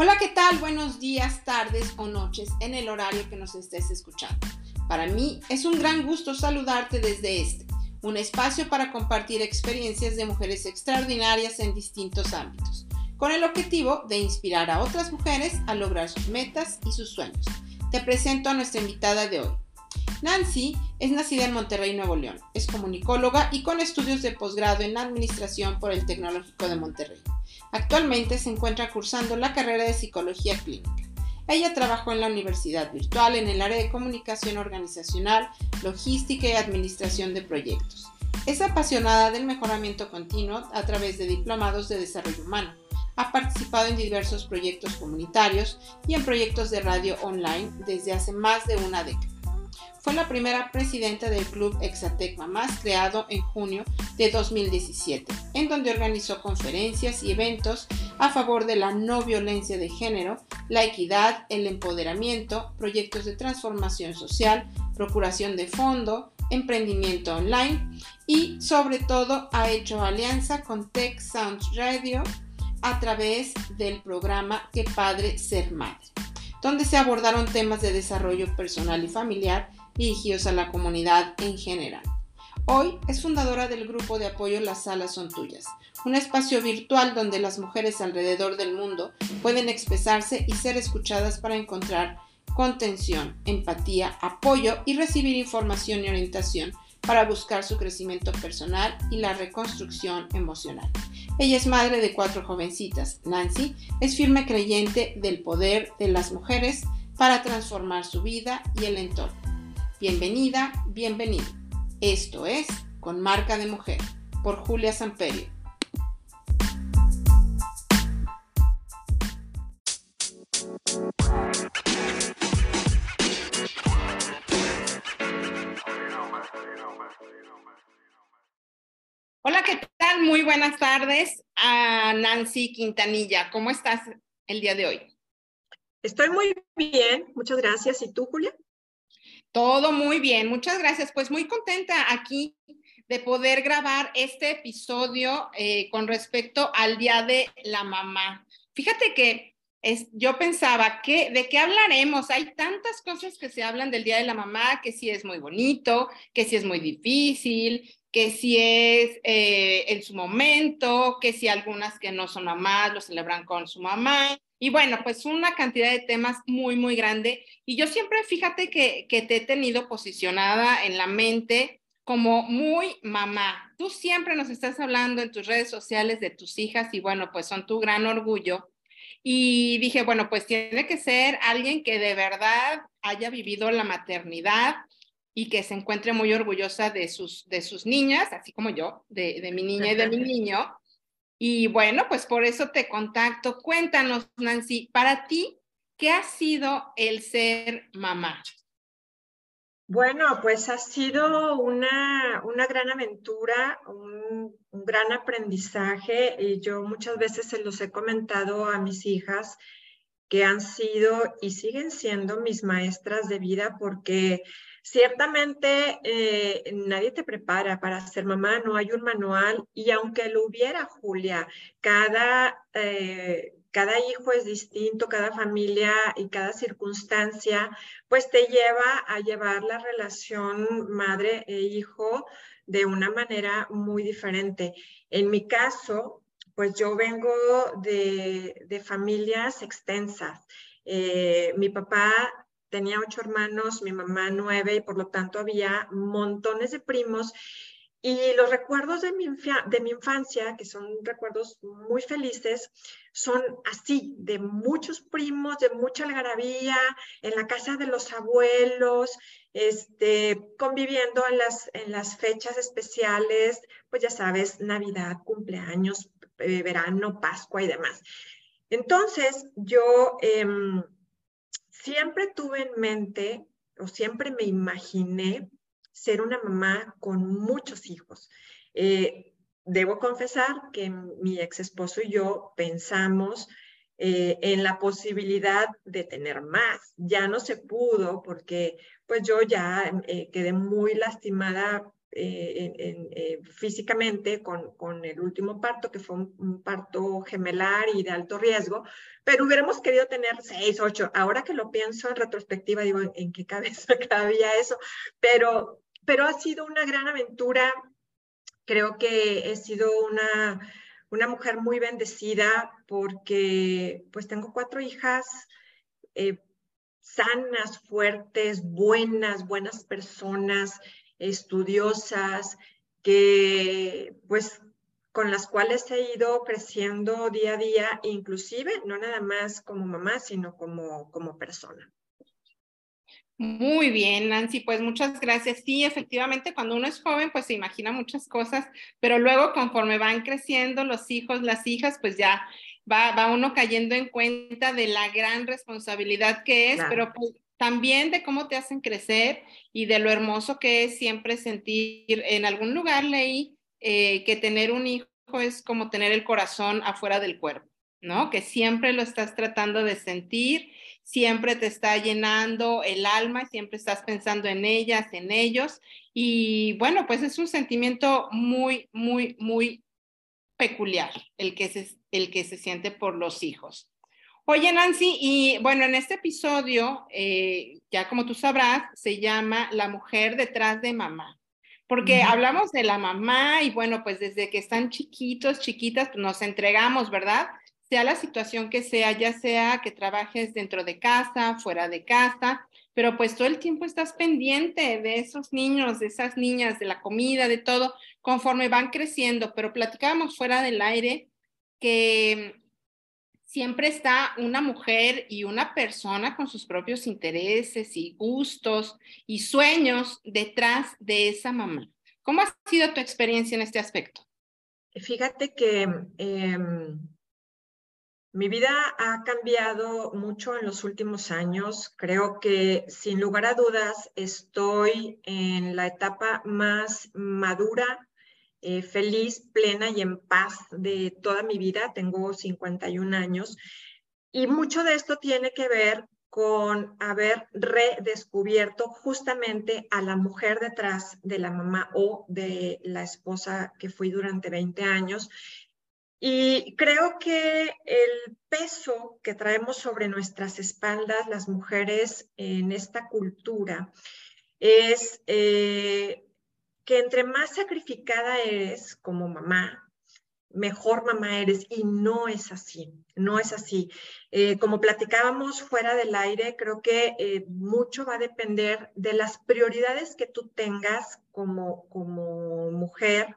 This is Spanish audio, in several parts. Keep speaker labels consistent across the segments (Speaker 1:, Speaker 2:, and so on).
Speaker 1: Hola, ¿qué tal? Buenos días, tardes o noches en el horario que nos estés escuchando. Para mí es un gran gusto saludarte desde este, un espacio para compartir experiencias de mujeres extraordinarias en distintos ámbitos, con el objetivo de inspirar a otras mujeres a lograr sus metas y sus sueños. Te presento a nuestra invitada de hoy. Nancy es nacida en Monterrey, Nuevo León. Es comunicóloga y con estudios de posgrado en Administración por el Tecnológico de Monterrey. Actualmente se encuentra cursando la carrera de Psicología Clínica. Ella trabajó en la Universidad Virtual en el área de comunicación organizacional, logística y administración de proyectos. Es apasionada del mejoramiento continuo a través de diplomados de desarrollo humano. Ha participado en diversos proyectos comunitarios y en proyectos de radio online desde hace más de una década. Fue la primera presidenta del Club Exatec Mamás creado en junio de 2017, en donde organizó conferencias y eventos a favor de la no violencia de género, la equidad, el empoderamiento, proyectos de transformación social, procuración de fondo, emprendimiento online y sobre todo ha hecho alianza con Tech Sounds Radio a través del programa Que Padre Ser Madre, donde se abordaron temas de desarrollo personal y familiar dirigidos a la comunidad en general. Hoy es fundadora del grupo de apoyo Las Salas Son Tuyas, un espacio virtual donde las mujeres alrededor del mundo pueden expresarse y ser escuchadas para encontrar contención, empatía, apoyo y recibir información y orientación para buscar su crecimiento personal y la reconstrucción emocional. Ella es madre de cuatro jovencitas. Nancy es firme creyente del poder de las mujeres para transformar su vida y el entorno. Bienvenida, bienvenido. Esto es Con Marca de Mujer por Julia Samperio. Hola, ¿qué tal? Muy buenas tardes a Nancy Quintanilla. ¿Cómo estás el día de hoy?
Speaker 2: Estoy muy bien, muchas gracias. ¿Y tú, Julia?
Speaker 1: Todo muy bien, muchas gracias. Pues muy contenta aquí de poder grabar este episodio eh, con respecto al Día de la Mamá. Fíjate que es, yo pensaba, que, ¿de qué hablaremos? Hay tantas cosas que se hablan del Día de la Mamá, que sí es muy bonito, que sí es muy difícil, que sí es eh, en su momento, que sí algunas que no son mamás lo celebran con su mamá, y bueno, pues una cantidad de temas muy, muy grande. Y yo siempre, fíjate que, que te he tenido posicionada en la mente como muy mamá. Tú siempre nos estás hablando en tus redes sociales de tus hijas y bueno, pues son tu gran orgullo. Y dije, bueno, pues tiene que ser alguien que de verdad haya vivido la maternidad y que se encuentre muy orgullosa de sus, de sus niñas, así como yo, de, de mi niña y de mi niño. Y bueno, pues por eso te contacto. Cuéntanos, Nancy, para ti, ¿qué ha sido el ser mamá?
Speaker 2: Bueno, pues ha sido una, una gran aventura, un, un, gran aprendizaje y yo muchas veces se los he comentado a mis hijas que han sido y siguen siendo mis maestras de vida porque Ciertamente eh, nadie te prepara para ser mamá, no hay un manual y aunque lo hubiera, Julia, cada, eh, cada hijo es distinto, cada familia y cada circunstancia, pues te lleva a llevar la relación madre e hijo de una manera muy diferente. En mi caso, pues yo vengo de, de familias extensas. Eh, mi papá tenía ocho hermanos, mi mamá nueve, y por lo tanto había montones de primos. Y los recuerdos de mi, infancia, que son recuerdos muy felices, son así, de muchos primos, de mucha algarabía, en la casa de los abuelos, este, conviviendo en las, en las fechas especiales, pues ya sabes, Navidad, cumpleaños, eh, verano, Pascua y demás. Entonces, yo... Em, siempre tuve en mente o siempre me imaginé ser una mamá con muchos hijos. Eh, debo confesar que mi ex esposo y yo pensamos eh, en la posibilidad de tener más. Ya no se pudo porque pues yo ya eh, quedé muy lastimada eh, físicamente con, con, el último parto, que fue un, parto gemelar y de alto riesgo, pero hubiéramos querido tener seis, ocho. Ahora que lo pienso en retrospectiva, digo, ¿en, qué cabeza cabía eso? Pero, pero ha sido una gran aventura. Creo que he sido una, una mujer muy bendecida porque pues tengo cuatro hijas. Eh, sanas, fuertes, buenas, buenas personas, estudiosas, que pues con las cuales he ido creciendo día a día, inclusive no nada más como mamá, sino como, como persona.
Speaker 1: Muy bien, Nancy, pues muchas gracias. Sí, efectivamente, cuando uno es joven, pues se imagina muchas cosas, pero luego conforme van creciendo los hijos, las hijas, pues ya va, va uno cayendo en cuenta de la gran responsabilidad que es, pero pues, también de cómo te hacen crecer y de lo hermoso que es siempre sentir, en algún lugar leí eh, que tener un hijo es como tener el corazón afuera del cuerpo, ¿no? Que siempre lo estás tratando de sentir, siempre te está llenando el alma, siempre estás pensando en ellas, en ellos. Y bueno, pues es un sentimiento muy, muy, muy peculiar el que se, el que se siente por los hijos. Oye, Nancy, y bueno, en este episodio, eh, ya como tú sabrás, se llama La mujer detrás de mamá, porque hablamos de la mamá y bueno, pues desde que están chiquitos, chiquitas, pues nos entregamos, ¿verdad? Sea la situación que sea, ya sea que trabajes dentro de casa, fuera de casa, pero pues todo el tiempo estás pendiente de esos niños, de esas niñas, de la comida, de todo, conforme van creciendo, pero platicábamos fuera del aire que siempre está una mujer y una persona con sus propios intereses y gustos y sueños detrás de esa mamá. ¿Cómo ha sido tu experiencia en este aspecto?
Speaker 2: Fíjate que em, mi vida ha cambiado mucho en los últimos años. Creo que sin lugar a dudas estoy en la etapa más madura eh, feliz, plena y en paz de toda mi vida. Tengo 51 años y mucho de esto tiene que ver con haber redescubierto justamente a la mujer detrás de la mamá o de la esposa que fui durante 20 años. Y creo que el peso que traemos sobre nuestras espaldas las mujeres en esta cultura es eh, que entre más sacrificada eres como mamá, mejor mamá eres y no es así, no es así. Eh, como platicábamos fuera del aire, creo que eh, mucho va a depender de las prioridades que tú tengas como, como mujer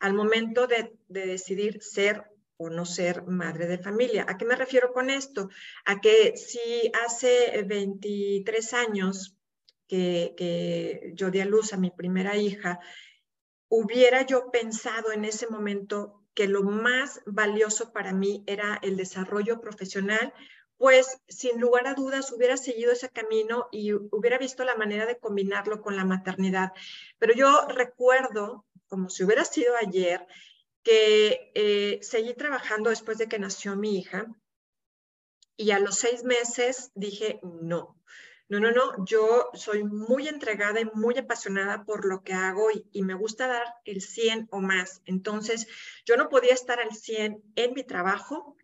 Speaker 2: al momento de, de decidir ser o no ser madre de familia. ¿A qué me refiero con esto? A que si hace 23 años que, yo di a luz a mi primera hija, hubiera yo pensado en ese momento que lo más valioso para mí era el desarrollo profesional, pues sin lugar a dudas hubiera seguido ese camino y hubiera visto la manera de combinarlo con la maternidad. Pero yo recuerdo, como si hubiera sido ayer, que eh, seguí trabajando después de que nació mi hija y a los seis meses dije, no, no, no, no, yo soy muy entregada y muy apasionada por lo que hago y, me gusta dar el 100 o más. Entonces, yo no podía estar al 100 en mi trabajo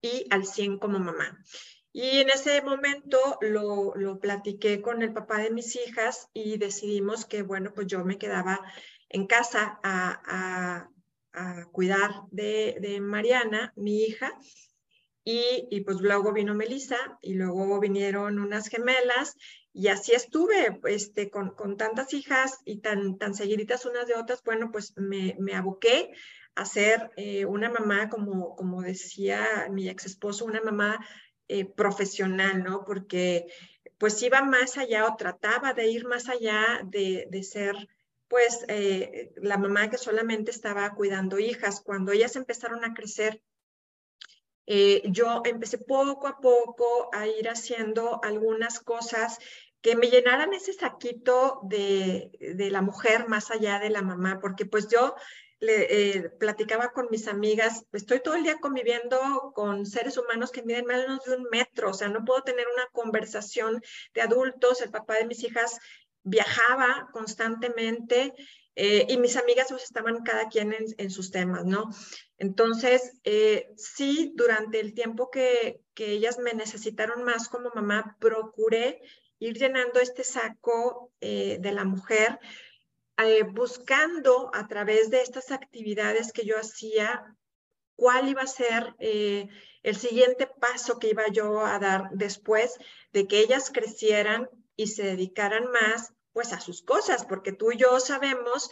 Speaker 2: y al 100 como mamá. Y en ese momento lo, lo platiqué con el papá de mis hijas y decidimos que, bueno, pues yo me quedaba en casa a, cuidar de, de Mariana, mi hija, y, pues luego vino Melissa y luego vinieron unas gemelas y así estuve este, con, con tantas hijas y tan, tan seguiditas unas de otras, bueno, pues me, me aboqué a ser eh, una mamá, como, como decía mi ex esposo, una mamá eh, profesional, ¿no? Porque pues iba más allá o trataba de ir más allá de, de ser pues eh, la mamá que solamente estaba cuidando hijas. Cuando ellas empezaron a crecer, eh, yo empecé poco a poco a ir haciendo algunas cosas que me llenaran ese saquito de, la mujer más allá de la mamá, porque pues yo le eh, platicaba con mis amigas, estoy todo el día conviviendo con seres humanos que miden menos de un metro, o sea, no puedo tener una conversación de adultos, el papá de mis hijas viajaba constantemente eh, y mis amigas pues, estaban cada quien en, sus temas, ¿no? Entonces, eh, sí, durante el tiempo que, que ellas me necesitaron más como mamá, procuré ir llenando este saco eh, de la mujer, buscando a través de estas actividades que yo hacía, cuál iba a ser el siguiente paso que iba yo a dar después de que ellas crecieran y se dedicaran más pues a sus cosas, porque tú y yo sabemos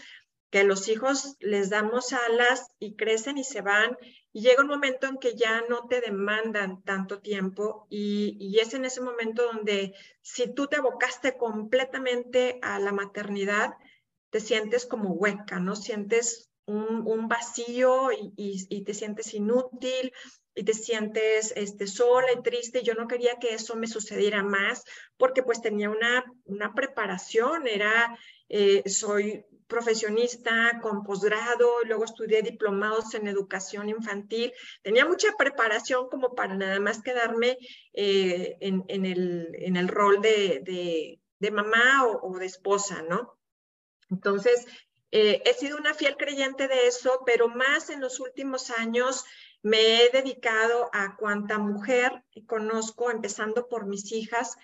Speaker 2: que los hijos les damos alas y crecen y se van y llega un momento en que ya no te demandan tanto tiempo y, y es en ese momento donde si tú te abocaste completamente a la maternidad, te sientes como hueca, ¿no? Sientes un, vacío y, te sientes inútil y te sientes este, sola y triste. Yo no quería que eso me sucediera más porque pues tenía una, una preparación, era, eh, soy profesionista con posgrado, luego estudié diplomados en educación infantil, tenía mucha preparación como para nada más quedarme eh, en, en, el, en, el, rol de, de, mamá o, o, de esposa, ¿no? Entonces, eh, he sido una fiel creyente de eso, pero más en los últimos años me he dedicado a cuanta mujer conozco, empezando por mis hijas,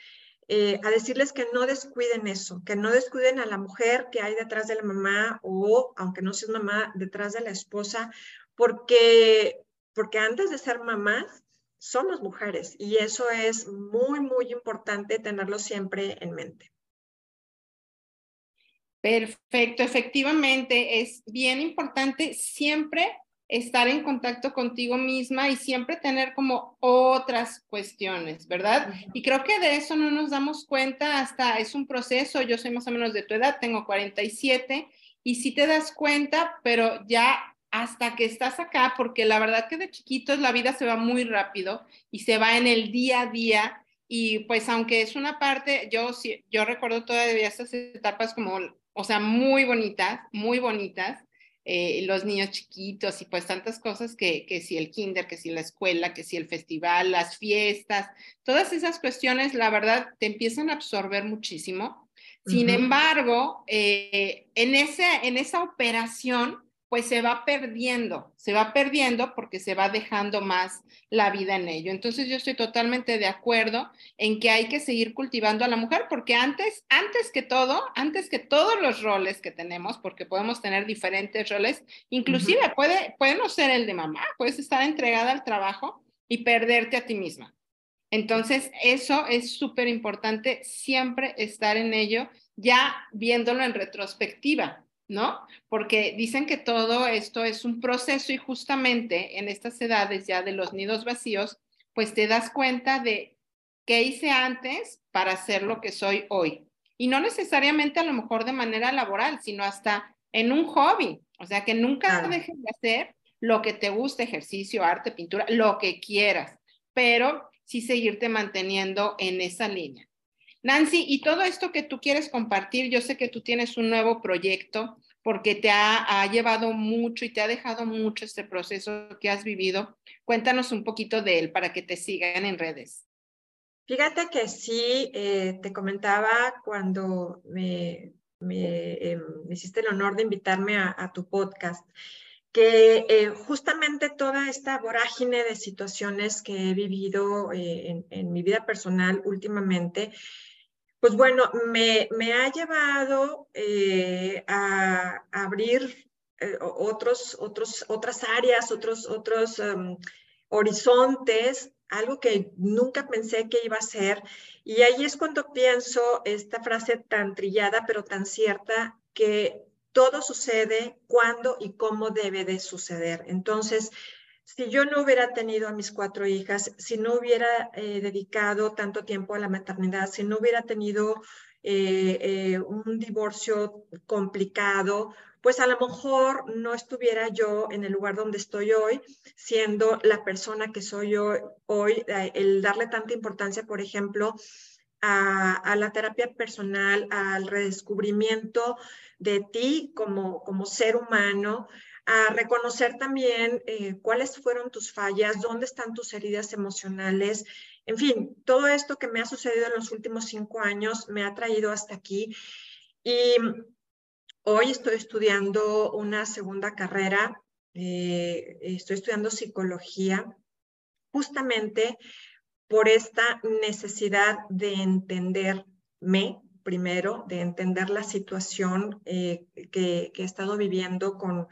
Speaker 2: eh, a decirles que no descuiden eso, que no descuiden a la mujer que hay detrás de la mamá o, aunque no seas mamá, detrás de la esposa, porque, porque antes de ser mamás, somos mujeres y eso es muy, muy importante tenerlo siempre en mente.
Speaker 1: Perfecto, efectivamente, es bien importante siempre estar en contacto contigo misma y siempre tener como otras cuestiones, ¿verdad? Y creo que de eso no nos damos cuenta hasta es un proceso, yo soy más o menos de tu edad, tengo 47 y sí te das cuenta, pero ya hasta que estás acá, porque la verdad que de chiquitos la vida se va muy rápido y se va en el día a día. Y pues aunque es una parte, yo, yo recuerdo todavía estas etapas como, o sea, muy bonitas, muy bonitas, eh, los niños chiquitos y pues tantas cosas que, que si el kinder, que si la escuela, que si el festival, las fiestas, todas esas cuestiones, la verdad, te empiezan a absorber muchísimo. Sin embargo, eh, en, ese, en esa operación, pues se va perdiendo, se va perdiendo porque se va dejando más la vida en ello. Entonces yo estoy totalmente de acuerdo en que hay que seguir cultivando a la mujer porque antes, antes que todo, antes que todos los roles que tenemos, porque podemos tener diferentes roles, inclusive puede, puede no ser el de mamá, puedes estar entregada al trabajo y perderte a ti misma. Entonces, eso es súper importante, siempre estar en ello, ya viéndolo en retrospectiva, ¿no? Porque dicen que todo esto es un proceso y justamente en estas edades ya de los nidos vacíos, pues te das cuenta de qué hice antes para ser lo que soy hoy. Y no necesariamente a lo mejor de manera laboral, sino hasta en un hobby. O sea, que nunca dejes de hacer lo que te guste, ejercicio, arte, pintura, lo que quieras, pero sí seguirte manteniendo en esa línea. Nancy, y todo esto que tú quieres compartir, yo sé que tú tienes un nuevo proyecto porque te ha, llevado mucho y te ha dejado mucho este proceso que has vivido. Cuéntanos un poquito de él para que te sigan en redes.
Speaker 2: Fíjate que sí, eh, te comentaba cuando me, me, em, hiciste el honor de invitarme a, tu podcast, que eh, justamente toda esta vorágine de situaciones que he vivido eh, en, en, mi vida personal últimamente, pues bueno, me, ha llevado eh, a, abrir eh, otros, otros, otras áreas, otros, otros em, horizontes, algo que nunca pensé que iba a ser. Y ahí es cuando pienso esta frase tan trillada, pero tan cierta, que todo sucede cuando y cómo debe de suceder. Entonces, si yo no hubiera tenido a mis cuatro hijas, si no hubiera eh, dedicado tanto tiempo a la maternidad, si no hubiera tenido eh, eh, un divorcio complicado, pues a lo mejor no estuviera yo en el lugar donde estoy hoy, siendo la persona que soy yo hoy, el darle tanta importancia, por ejemplo, a, a, la terapia personal, al redescubrimiento de ti como, como ser humano, a reconocer también eh, cuáles fueron tus fallas, dónde están tus heridas emocionales. En fin, todo esto que me ha sucedido en los últimos cinco años me ha traído hasta aquí. Y hoy estoy estudiando una segunda carrera, eh, estoy estudiando psicología, justamente por esta necesidad de entenderme primero, de entender la situación eh, que, he estado viviendo con,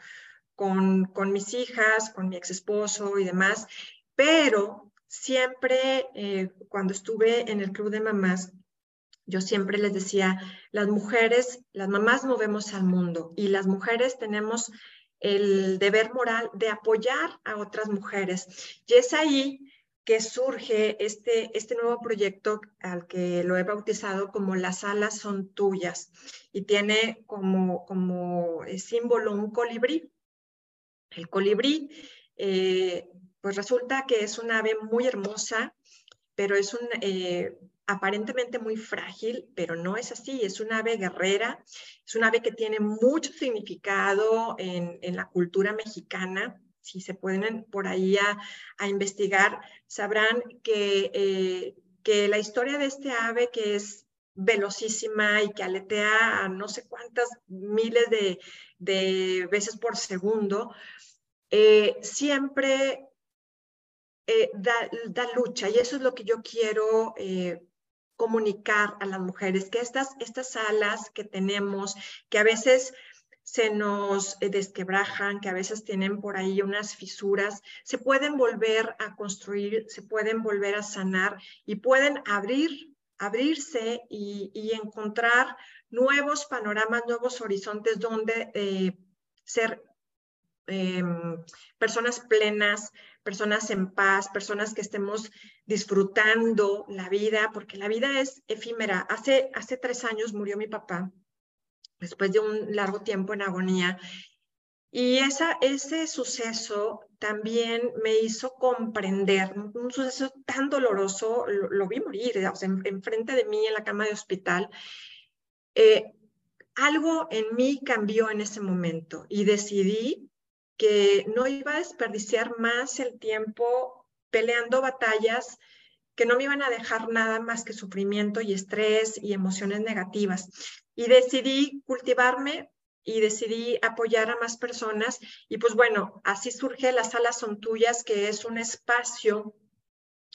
Speaker 2: con, mis hijas, con mi ex esposo y demás, pero siempre eh, cuando estuve en el club de mamás, yo siempre les decía, las mujeres, las mamás movemos al mundo y las mujeres tenemos el deber moral de apoyar a otras mujeres. Y es ahí que surge este, este nuevo proyecto al que lo he bautizado como Las alas son tuyas y tiene como, como símbolo un colibrí. El colibrí, eh, pues resulta que es un ave muy hermosa, pero es un, eh, aparentemente muy frágil, pero no es así, es un ave guerrera, es un ave que tiene mucho significado en, en la cultura mexicana. Si se pueden por ahí a, investigar, sabrán que, eh, que la historia de este ave que es velocísima y que aletea a no sé cuántas miles de, de veces por segundo, eh, siempre eh, da, da, lucha. Y eso es lo que yo quiero comunicar a las mujeres, que estas, estas alas que tenemos, que a veces se nos eh, desquebrajan, que a veces tienen por ahí unas fisuras, se pueden volver a construir, se pueden volver a sanar y pueden abrir, abrirse y, encontrar nuevos panoramas, nuevos horizontes donde eh, ser em, personas plenas, personas en paz, personas que estemos disfrutando la vida, porque la vida es efímera. Hace, hace tres años murió mi papá, después de un largo tiempo en agonía. Y esa, ese suceso también me hizo comprender, un suceso tan doloroso, lo, vi morir, enfrente de mí en la cama de hospital. Eh, algo en mí cambió en ese momento y decidí que no iba a desperdiciar más el tiempo peleando batallas que no me iban a dejar nada más que sufrimiento y estrés y emociones negativas. Y decidí cultivarme y decidí apoyar a más personas. Y pues bueno, así surge Las Salas Son Tuyas, que es un espacio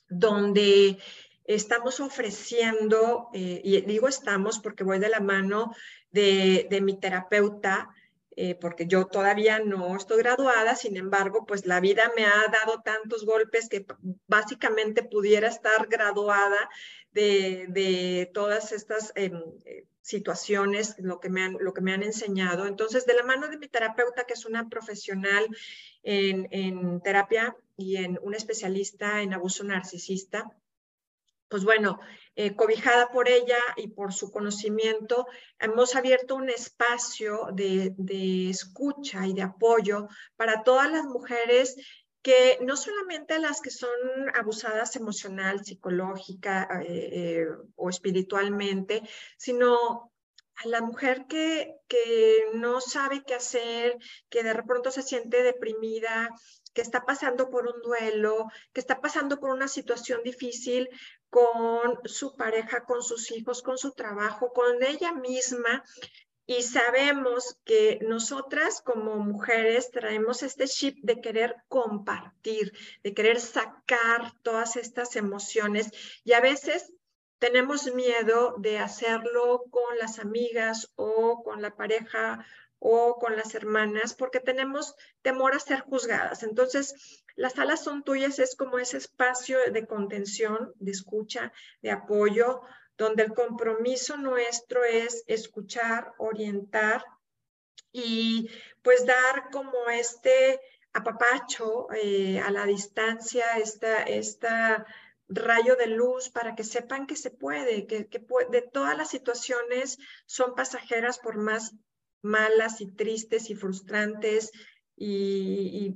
Speaker 2: donde estamos ofreciendo, eh, y digo estamos porque voy de la mano de, de mi terapeuta, eh, porque yo todavía no estoy graduada, sin embargo, pues la vida me ha dado tantos golpes que básicamente pudiera estar graduada de, todas estas em, situaciones, lo que, me han, lo que me han enseñado. Entonces, de la mano de mi terapeuta, que es una profesional en, en terapia y en un especialista en abuso narcisista, pues bueno, eh, cobijada por ella y por su conocimiento, hemos abierto un espacio de, escucha y de apoyo para todas las mujeres que no solamente las que son abusadas emocional, psicológica eh, eh, o espiritualmente, sino a la mujer que, que no sabe qué hacer, que de pronto se siente deprimida, que está pasando por un duelo, que está pasando por una situación difícil con su pareja, con sus hijos, con su trabajo, con ella misma. Y sabemos que nosotras como mujeres traemos este chip de querer compartir, de querer sacar todas estas emociones y a veces tenemos miedo de hacerlo con las amigas o con la pareja o con las hermanas porque tenemos temor a ser juzgadas. Entonces, las salas son tuyas, es como ese espacio de contención, de escucha, de apoyo, donde el compromiso nuestro es escuchar, orientar y pues dar como este apapacho eh, a la distancia, esta, esta rayo de luz para que sepan que se puede, que, que de todas las situaciones son pasajeras por más malas y tristes y frustrantes y,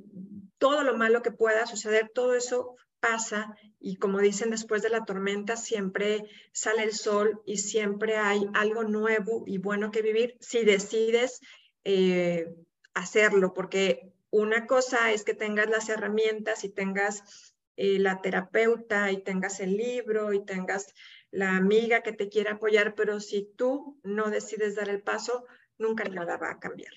Speaker 2: todo lo malo que pueda suceder, todo eso pasa y como dicen después de la tormenta siempre sale el sol y siempre hay algo nuevo y bueno que vivir si decides eh, hacerlo, porque una cosa es que tengas las herramientas y tengas eh, la terapeuta y tengas el libro y tengas la amiga que te quiere apoyar, pero si tú no decides dar el paso, nunca nada va a cambiar.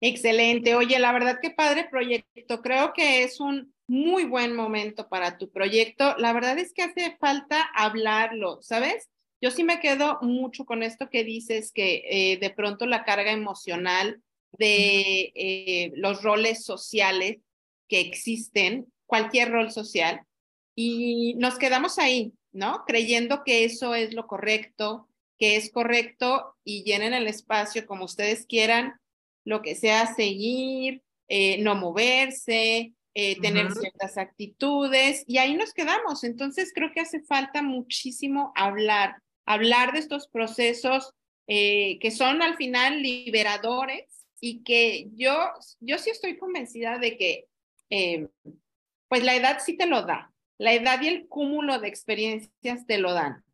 Speaker 1: Excelente. Oye, la verdad que padre proyecto. Creo que es un muy buen momento para tu proyecto. La verdad es que hace falta hablarlo, ¿sabes? Yo sí me quedo mucho con esto que dices, que eh, de pronto la carga emocional de eh, los roles sociales que existen, cualquier rol social, y nos quedamos ahí, ¿no? Creyendo que eso es lo correcto, que es correcto y llenen el espacio como ustedes quieran, lo que sea seguir, eh, no moverse, tener ciertas actitudes, y ahí nos quedamos. Entonces creo que hace falta muchísimo hablar hablar de estos procesos eh, que son al final liberadores y que yo, yo sí estoy convencida de que eh, pues la edad sí te lo da, la edad y el cúmulo de experiencias te lo dan,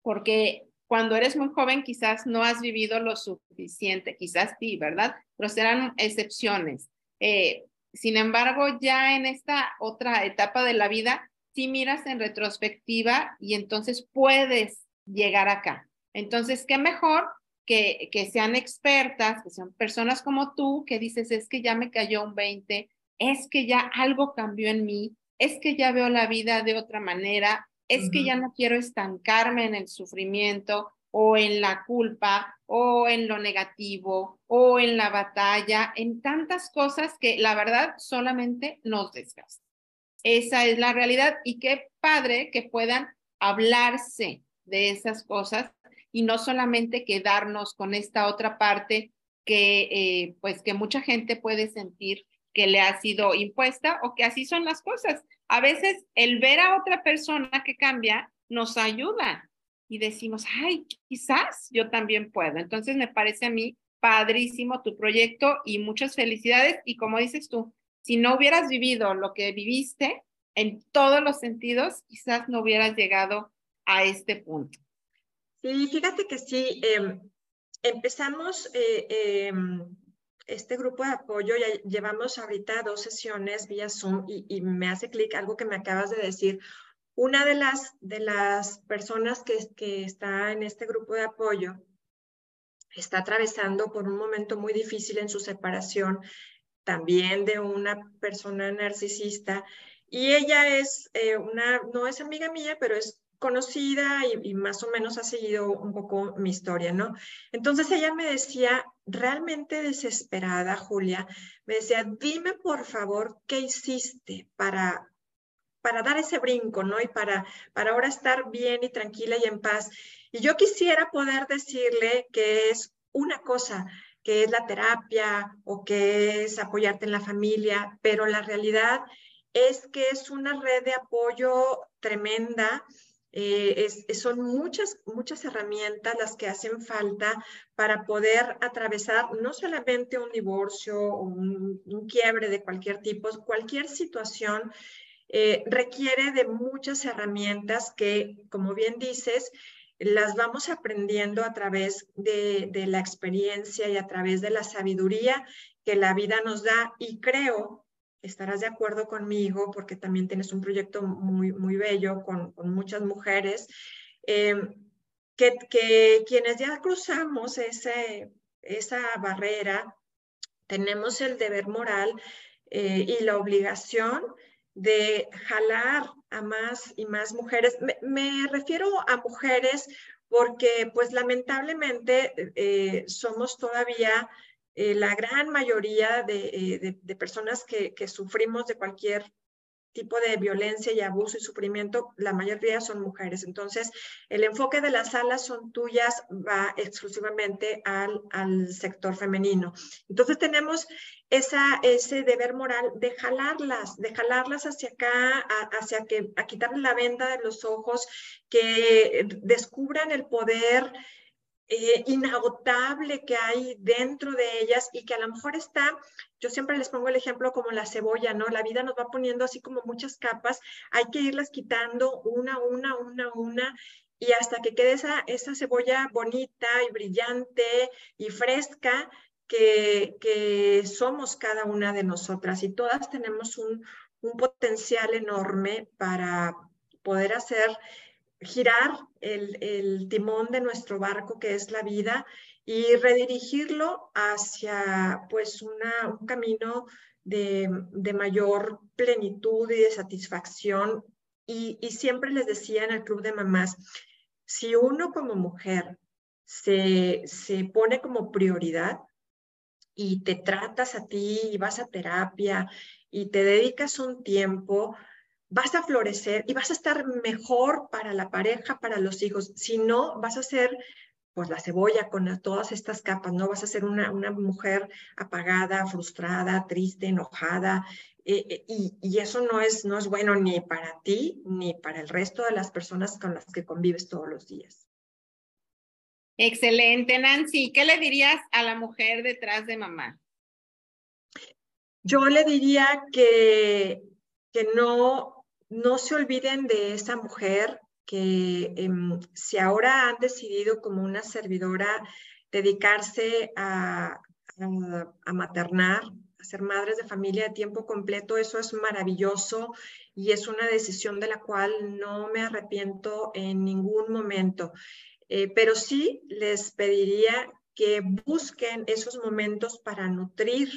Speaker 1: porque cuando eres muy joven quizás no has vivido lo suficiente, quizás sí, ¿verdad? Pero serán excepciones. Eh, sin embargo, ya en esta otra etapa de la vida, sí miras en retrospectiva y entonces puedes llegar acá. Entonces, qué mejor que, que sean expertas, que sean personas como tú, que dices, es que ya me cayó un 20, es que ya algo cambió en mí, es que ya veo la vida de otra manera, es que ya no quiero estancarme en el sufrimiento o en la culpa o en lo negativo o en la batalla, en tantas cosas que la verdad solamente nos desgastan. Esa es la realidad y qué padre que puedan hablarse, de esas cosas y no solamente quedarnos con esta otra parte que eh, pues que mucha gente puede sentir que le ha sido impuesta o que así son las cosas. A veces el ver a otra persona que cambia nos ayuda y decimos, ay, quizás yo también puedo. Entonces me parece a mí padrísimo tu proyecto y muchas felicidades. Y como dices tú, si no hubieras vivido lo que viviste en todos los sentidos, quizás no hubieras llegado a este punto.
Speaker 2: Sí, fíjate que sí, em, empezamos eh, em, este grupo de apoyo, ya llevamos ahorita dos sesiones vía Zoom y, me hace clic algo que me acabas de decir. Una de las, de las personas que, que está en este grupo de apoyo está atravesando por un momento muy difícil en su separación, también de una persona narcisista. Y ella es eh, una, no es amiga mía, pero es conocida y, más o menos ha seguido un poco mi historia, ¿no? Entonces ella me decía, realmente desesperada, Julia, me decía, dime por favor qué hiciste para para dar ese brinco, ¿no? Y para, para ahora estar bien y tranquila y en paz. Y yo quisiera poder decirle que es una cosa, que es la terapia o que es apoyarte en la familia, pero la realidad es que es una red de apoyo tremenda eh, son muchas, muchas herramientas las que hacen falta para poder atravesar no solamente un divorcio o un, quiebre de cualquier tipo, cualquier situación eh, requiere de muchas herramientas que, como bien dices, las vamos aprendiendo a través de, de la experiencia y a través de la sabiduría que la vida nos da. Y creo estarás de acuerdo conmigo porque también tienes un proyecto muy, muy bello con, con muchas mujeres, em, que, que, quienes ya cruzamos ese, esa barrera, tenemos el deber moral eh, y la obligación de jalar a más y más mujeres. Me, me refiero a mujeres porque pues lamentablemente eh, somos todavía eh, la gran mayoría de, eh, personas que, sufrimos de cualquier tipo de violencia y abuso y sufrimiento, la mayoría son mujeres. Entonces, el enfoque de las salas son tuyas, va exclusivamente al, sector femenino. Entonces, tenemos esa, ese deber moral de jalarlas, de jalarlas hacia acá, hacia que, a quitarle la venda de los ojos, que descubran el poder eh, inagotable que hay dentro de ellas y que a lo mejor está, yo siempre les pongo el ejemplo como la cebolla, ¿no? La vida nos va poniendo así como muchas capas, hay que irlas quitando una, una, una, una, y hasta que quede esa, esa cebolla bonita y brillante y fresca que, que somos cada una de nosotras y todas tenemos un, un potencial enorme para poder hacer girar el, timón de nuestro barco que es la vida y redirigirlo hacia pues una, un camino de, mayor plenitud y de satisfacción. Y, y siempre les decía en el club de mamás, si uno como mujer se, se pone como prioridad y te tratas a ti y vas a terapia y te dedicas un tiempo, vas a florecer y vas a estar mejor para la pareja, para los hijos. Si no, vas a ser pues la cebolla con todas estas capas, ¿no? Vas a ser una, una mujer apagada, frustrada, triste, enojada, eh, eh, y, y, eso no es, no es bueno ni para ti ni para el resto de las personas con las que convives todos los días.
Speaker 1: Excelente, Nancy. ¿Qué le dirías a la mujer detrás de mamá?
Speaker 2: Yo le diría que, que no, no se olviden de esa mujer que em, si ahora han decidido como una servidora dedicarse a, maternar, a ser madres de familia de tiempo completo, eso es maravilloso y es una decisión de la cual no me arrepiento en ningún momento. Eh, pero sí les pediría que busquen esos momentos para nutrir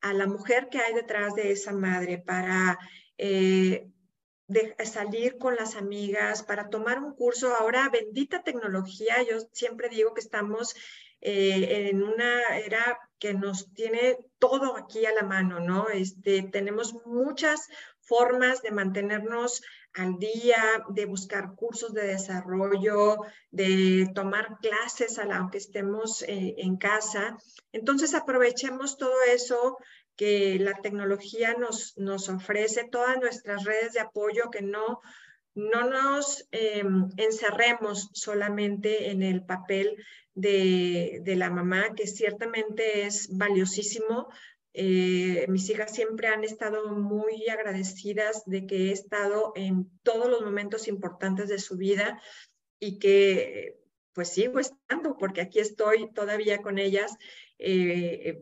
Speaker 2: a la mujer que hay detrás de esa madre, para eh, de salir con las amigas, para tomar un curso. Ahora, bendita tecnología, yo siempre digo que estamos eh, en una era que nos tiene todo aquí a la mano, ¿no? Este, tenemos muchas formas de mantenernos al día, de buscar cursos de desarrollo, de tomar clases aunque estemos eh, en casa. Entonces aprovechemos todo eso que la tecnología nos, nos ofrece, todas nuestras redes de apoyo, que no, no nos em, encerremos solamente en el papel de, de, la mamá, que ciertamente es valiosísimo. Eh, mis hijas siempre han estado muy agradecidas de que he estado en todos los momentos importantes de su vida y que pues sigo estando porque aquí estoy todavía con ellas. Eh,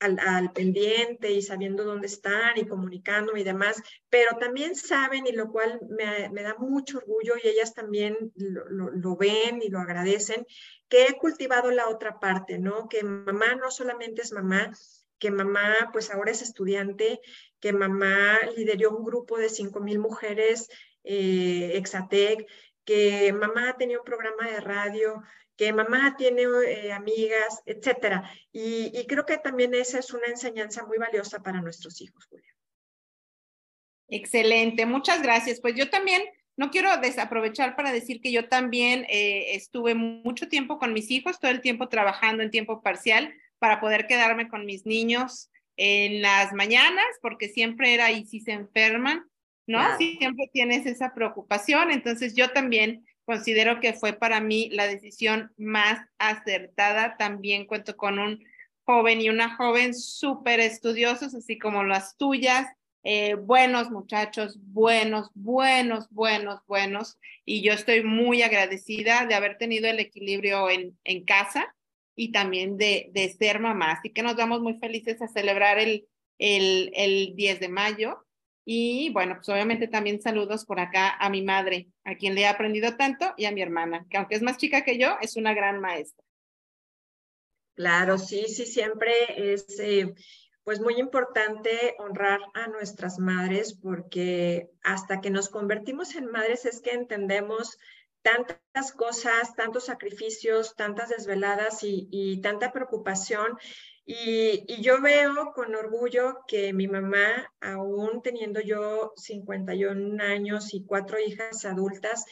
Speaker 2: al, pendiente y sabiendo dónde están y comunicándome y demás, pero también saben y lo cual me, da mucho orgullo y ellas también lo, ven y lo agradecen, que he cultivado la otra parte, ¿no? Que mamá no solamente es mamá, que mamá pues ahora es estudiante, que mamá lideró un grupo de 5.000 mujeres eh, Exatec, que mamá tenía un programa de radio, que mamá tiene eh, amigas, etcétera. Y, creo que también esa es una enseñanza muy valiosa para nuestros hijos, Julia.
Speaker 1: Excelente, muchas gracias. Pues yo también no quiero desaprovechar para decir que yo también eh, estuve mucho tiempo con mis hijos, todo el tiempo trabajando en tiempo parcial para poder quedarme con mis niños en las mañanas, porque siempre era y si se enferman, ¿no? Siempre tienes esa preocupación. Entonces yo también considero que fue para mí la decisión más acertada. También cuento con un joven y una joven súper estudiosos, así como las tuyas. Eh, buenos muchachos, buenos, buenos, buenos, buenos. Y yo estoy muy agradecida de haber tenido el equilibrio en, en casa y también de, de ser mamá. Así que nos vamos muy felices a celebrar el, el, el 10 de mayo y bueno, pues obviamente también saludos por acá a mi madre, a quien le he aprendido tanto, y a mi hermana, que aunque es más chica que yo, es una gran maestra.
Speaker 2: Claro, sí, sí, siempre es eh, pues muy importante honrar a nuestras madres porque hasta que nos convertimos en madres es que entendemos tantas cosas, tantos sacrificios, tantas desveladas y, y tanta preocupación y, yo veo con orgullo que mi mamá, aún teniendo yo 51 años y cuatro hijas adultas,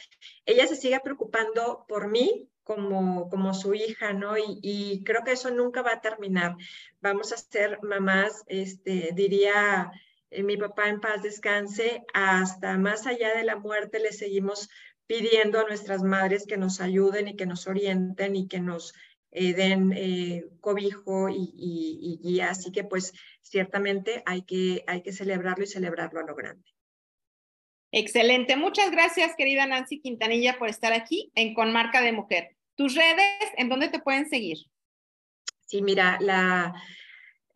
Speaker 2: ella se sigue preocupando por mí como, como su hija, ¿no? Y, creo que eso nunca va a terminar. Vamos a ser mamás, este, diría eh, mi papá en paz descanse, hasta más allá de la muerte le seguimos pidiendo a nuestras madres que nos ayuden y que nos orienten y que nos eh, den eh, cobijo y, guía. Así que pues ciertamente hay que, hay que celebrarlo y celebrarlo a lo grande.
Speaker 1: Excelente. Muchas gracias, querida Nancy Quintanilla, por estar aquí en Con Marca de Mujer. ¿Tus redes en dónde te pueden seguir?
Speaker 2: Sí, mira, la,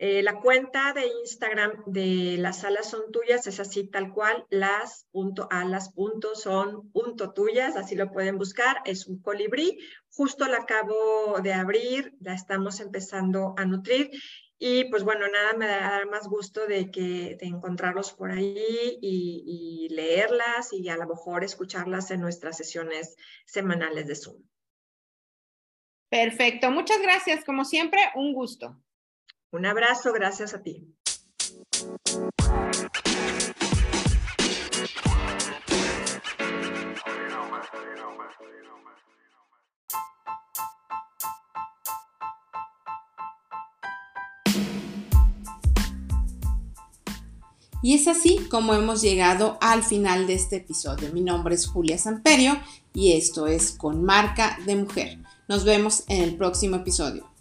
Speaker 2: Eh, la cuenta de Instagram de las alas son tuyas, es así tal cual, las.alas.son.tuyas, así lo pueden buscar, es un colibrí, justo la acabo de abrir, la estamos empezando a nutrir y pues bueno, nada me da más gusto de, que, de encontrarlos por ahí y, y leerlas y a lo mejor escucharlas en nuestras sesiones semanales de Zoom.
Speaker 1: Perfecto, muchas gracias, como siempre, un gusto.
Speaker 2: Un abrazo, gracias a ti.
Speaker 1: Y es así como hemos llegado al final de este episodio. Mi nombre es Julia Samperio y esto es Con Marca de Mujer. Nos vemos en el próximo episodio.